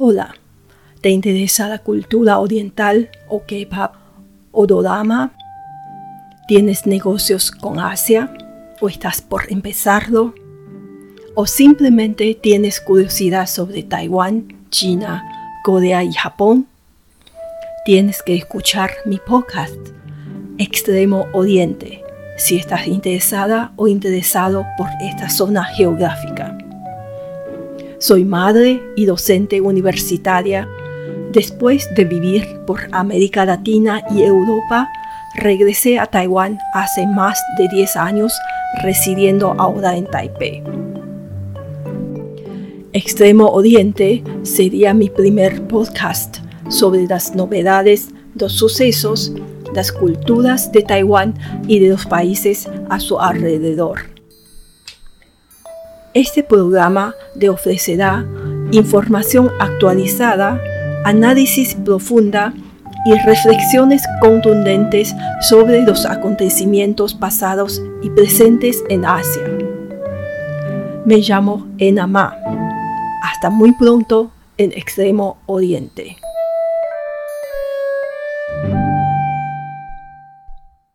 Hola, ¿te interesa la cultura oriental o K-pop o dorama? ¿Tienes negocios con Asia o estás por empezarlo? ¿O simplemente tienes curiosidad sobre Taiwán, China, Corea y Japón? Tienes que escuchar mi podcast, Extremo Oriente, si estás interesada o interesado por esta zona geográfica. Soy madre y docente universitaria. Después de vivir por América Latina y Europa, regresé a Taiwán hace más de 10 años, residiendo ahora en Taipei. Extremo Oriente sería mi primer podcast sobre las novedades, los sucesos, las culturas de Taiwán y de los países a su alrededor. Este programa le ofrecerá información actualizada, análisis profunda y reflexiones contundentes sobre los acontecimientos pasados y presentes en Asia. Me llamo Enama. Hasta muy pronto en Extremo Oriente.